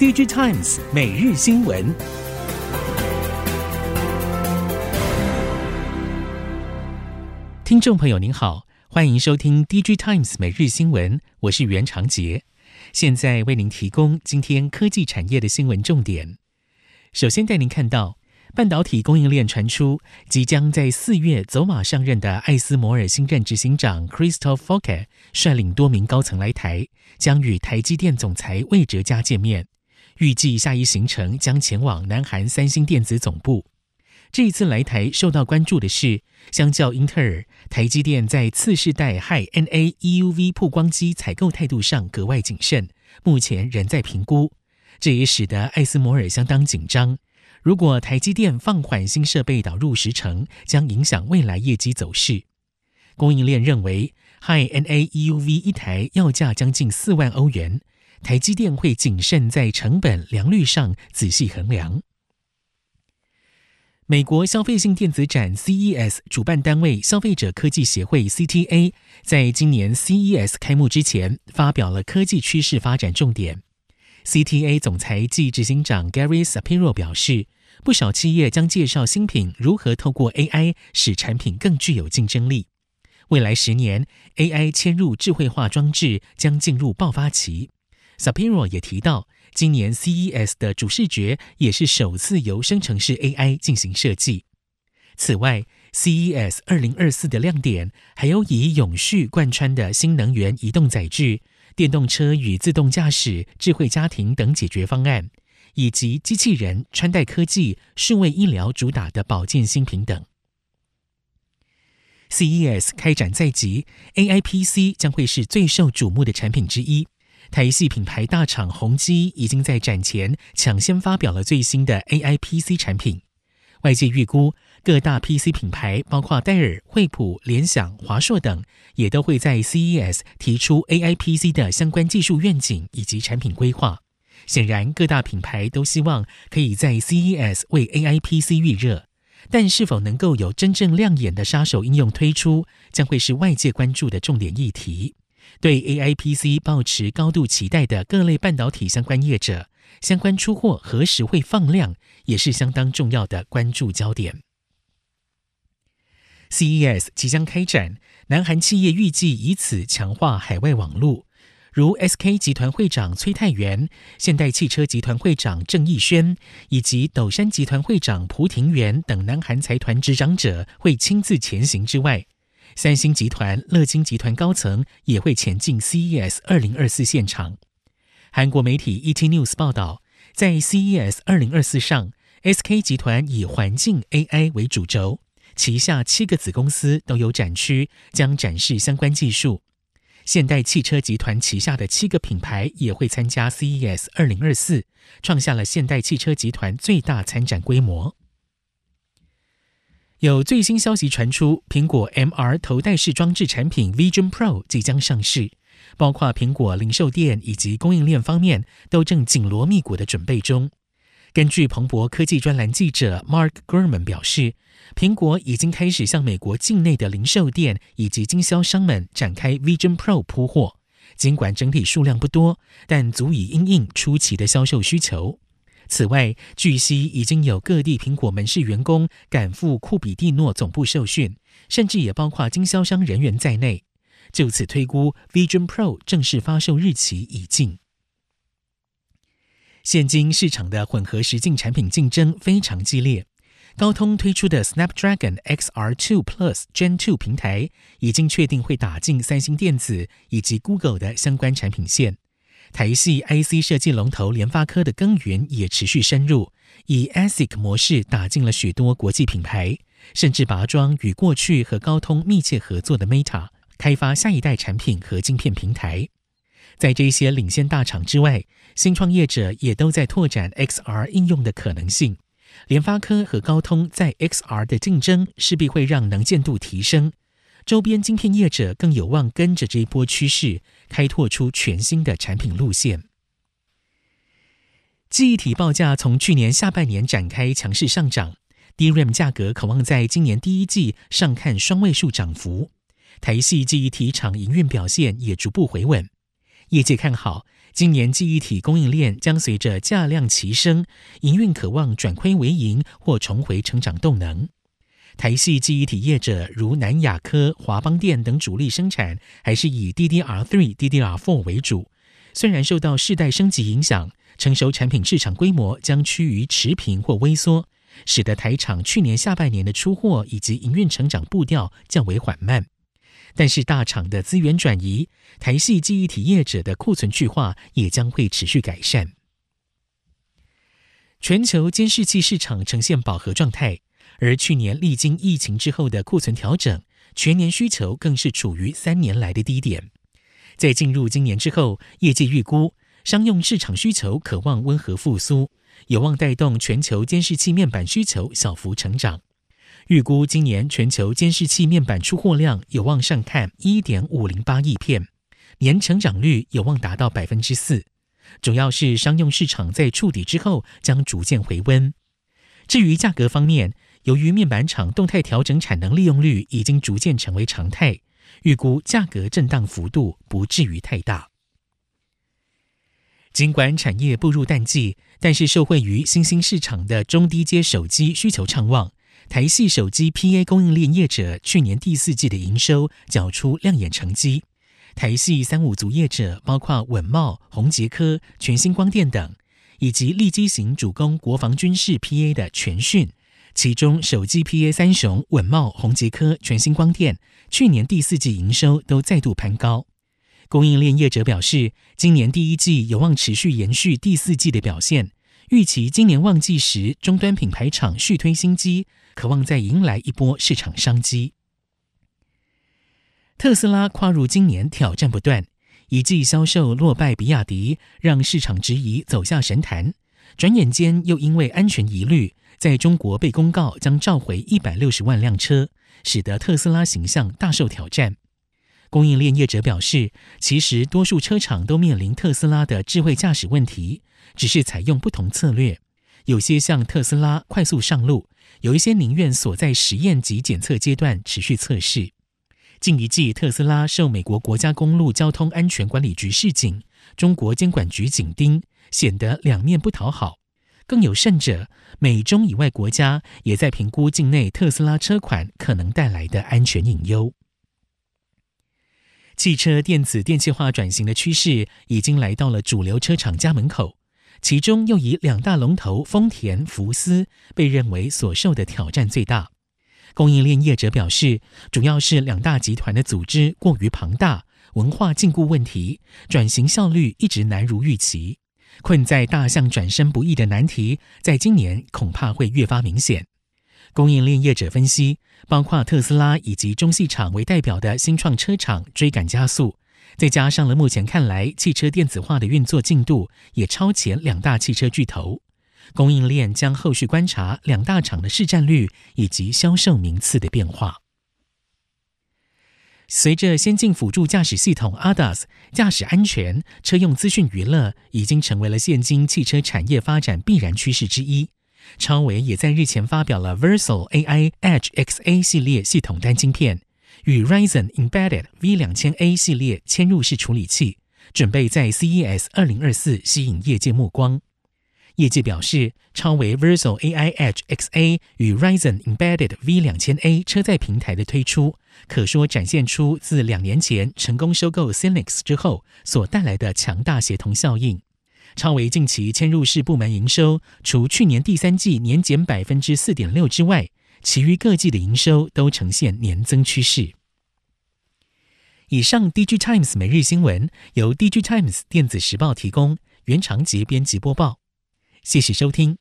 DigiTimes 每日新闻，听众朋友您好，欢迎收听 DigiTimes 每日新闻，我是袁长杰，现在为您提供今天科技产业的新闻重点。首先带您看到。半导体供应链传出，即将在四月走马上任的艾斯摩尔新任执行长 Christoph Fok 帉率领多名高层来台，将与台积电总裁魏哲家见面。预计下一行程将前往南韩三星电子总部。这一次来台受到关注的是，相较英特尔，台积电在次世代 HiNA EUV 曝光机采购态度上格外谨慎，目前仍在评估。这也使得艾斯摩尔相当紧张。如果台积电放缓新设备导入时程，将影响未来业绩走势。供应链认为 HiNA EUV 一台要价将近四万欧元，台积电会谨慎在成本良率上仔细衡量。美国消费性电子展 CES 主办单位消费者科技协会 CTA 在今年 CES 开幕之前，发表了科技趋势发展重点。CTA 总裁暨执行长 Gary Sapiro 表示，不少企业将介绍新品如何透过 AI 使产品更具有竞争力。未来十年，AI 嵌入智慧化装置将进入爆发期。Sapiro 也提到，今年 CES 的主视觉也是首次由生成式 AI 进行设计。此外，CES 2024的亮点还有以永续贯穿的新能源移动载具。电动车与自动驾驶、智慧家庭等解决方案，以及机器人、穿戴科技、数位医疗主打的保健新品等。CES 开展在即，AI PC 将会是最受瞩目的产品之一。台系品牌大厂宏基已经在展前抢先发表了最新的 AI PC 产品。外界预估，各大 PC 品牌，包括戴尔、惠普、联想、华硕等，也都会在 CES 提出 AI PC 的相关技术愿景以及产品规划。显然，各大品牌都希望可以在 CES 为 AI PC 预热，但是否能够有真正亮眼的杀手应用推出，将会是外界关注的重点议题。对 AI PC 抱持高度期待的各类半导体相关业者，相关出货何时会放量，也是相当重要的关注焦点。CES 即将开展，南韩企业预计以此强化海外网路，如 SK 集团会长崔泰元、现代汽车集团会长郑义轩以及斗山集团会长蒲廷元等南韩财团执掌者会亲自前行之外，三星集团、乐金集团高层也会前进 CES 二零二四现场。韩国媒体 ET News 报道，在 CES 二零二四上，SK 集团以环境 AI 为主轴，旗下七个子公司都有展区，将展示相关技术。现代汽车集团旗下的七个品牌也会参加 CES 二零二四，创下了现代汽车集团最大参展规模。有最新消息传出，苹果 MR 头戴式装置产品 Vision Pro 即将上市。包括苹果零售店以及供应链方面都正紧锣密鼓的准备中。根据彭博科技专栏记者 Mark Gurman 表示，苹果已经开始向美国境内的零售店以及经销商们展开 Vision Pro 铺货。尽管整体数量不多，但足以应应初期的销售需求。此外，据悉已经有各地苹果门市员工赶赴库比蒂诺总部受训，甚至也包括经销商人员在内。就此推估，Vision Pro 正式发售日期已近。现今市场的混合实境产品竞争非常激烈。高通推出的 Snapdragon XR2 Plus Gen 2平台已经确定会打进三星电子以及 Google 的相关产品线。台系 IC 设计龙头联发科的耕耘也持续深入，以 ASIC 模式打进了许多国际品牌，甚至拔庄与过去和高通密切合作的 Meta。开发下一代产品和晶片平台，在这些领先大厂之外，新创业者也都在拓展 XR 应用的可能性。联发科和高通在 XR 的竞争势必会让能见度提升，周边晶片业者更有望跟着这一波趋势，开拓出全新的产品路线。记忆体报价从去年下半年展开强势上涨，DRAM 价格可望在今年第一季上看双位数涨幅。台系记忆体厂营运表现也逐步回稳，业界看好今年记忆体供应链将随着价量齐升，营运可望转亏为盈或重回成长动能。台系记忆体业者如南亚科、华邦电等主力生产还是以 DDR3、DDR4 为主，虽然受到世代升级影响，成熟产品市场规模将趋于持平或微缩，使得台厂去年下半年的出货以及营运成长步调较为缓慢。但是大厂的资源转移，台系记忆体业者的库存去化也将会持续改善。全球监视器市场呈现饱和状态，而去年历经疫情之后的库存调整，全年需求更是处于三年来的低点。在进入今年之后，业界预估商用市场需求可望温和复苏，有望带动全球监视器面板需求小幅成长。预估今年全球监视器面板出货量有望上看一点五零八亿片，年成长率有望达到百分之四。主要是商用市场在触底之后将逐渐回温。至于价格方面，由于面板厂动态调整产能利用率已经逐渐成为常态，预估价格震荡幅度不至于太大。尽管产业步入淡季，但是受惠于新兴市场的中低阶手机需求畅旺。台系手机 PA 供应链业者去年第四季的营收缴出亮眼成绩。台系三五族业者包括稳茂、宏捷科、全新光电等，以及利基型主攻国防军事 PA 的全讯。其中手机 PA 三雄稳茂、宏捷科、全新光电去年第四季营收都再度攀高。供应链业者表示，今年第一季有望持续延续第四季的表现。预期今年旺季时，终端品牌厂续推新机，可望再迎来一波市场商机。特斯拉跨入今年挑战不断，一季销售落败比亚迪，让市场质疑走下神坛。转眼间又因为安全疑虑，在中国被公告将召回一百六十万辆车，使得特斯拉形象大受挑战。供应链业者表示，其实多数车厂都面临特斯拉的智慧驾驶问题。只是采用不同策略，有些像特斯拉快速上路，有一些宁愿锁在实验及检测阶段持续测试。近一季，特斯拉受美国国家公路交通安全管理局示警，中国监管局紧盯，显得两面不讨好。更有甚者，美中以外国家也在评估境内特斯拉车款可能带来的安全隐忧。汽车电子电气化转型的趋势已经来到了主流车厂家门口。其中又以两大龙头丰田、福斯被认为所受的挑战最大。供应链业者表示，主要是两大集团的组织过于庞大，文化禁锢问题，转型效率一直难如预期。困在大象转身不易的难题，在今年恐怕会越发明显。供应链业者分析，包括特斯拉以及中系厂为代表的新创车厂追赶加速。再加上了目前看来，汽车电子化的运作进度也超前两大汽车巨头。供应链将后续观察两大厂的市占率以及销售名次的变化。随着先进辅助驾驶系统 ADAS、驾驶安全、车用资讯娱乐已经成为了现今汽车产业发展必然趋势之一。超微也在日前发表了 Versal AI Edge XA 系列系统单晶片。与 Ryzen Embedded V2000A 系列嵌入式处理器，准备在 CES 2024吸引业界目光。业界表示，超微 Versal AI Edge XA 与 Ryzen Embedded V2000A 车载平台的推出，可说展现出自两年前成功收购 Cynix 之后所带来的强大协同效应。超微近期嵌入式部门营收，除去年第三季年减百分之四点六之外，其余各季的营收都呈现年增趋势。以上，DG Times 每日新闻由 DG Times 电子时报提供，原长节编辑播报。谢谢收听。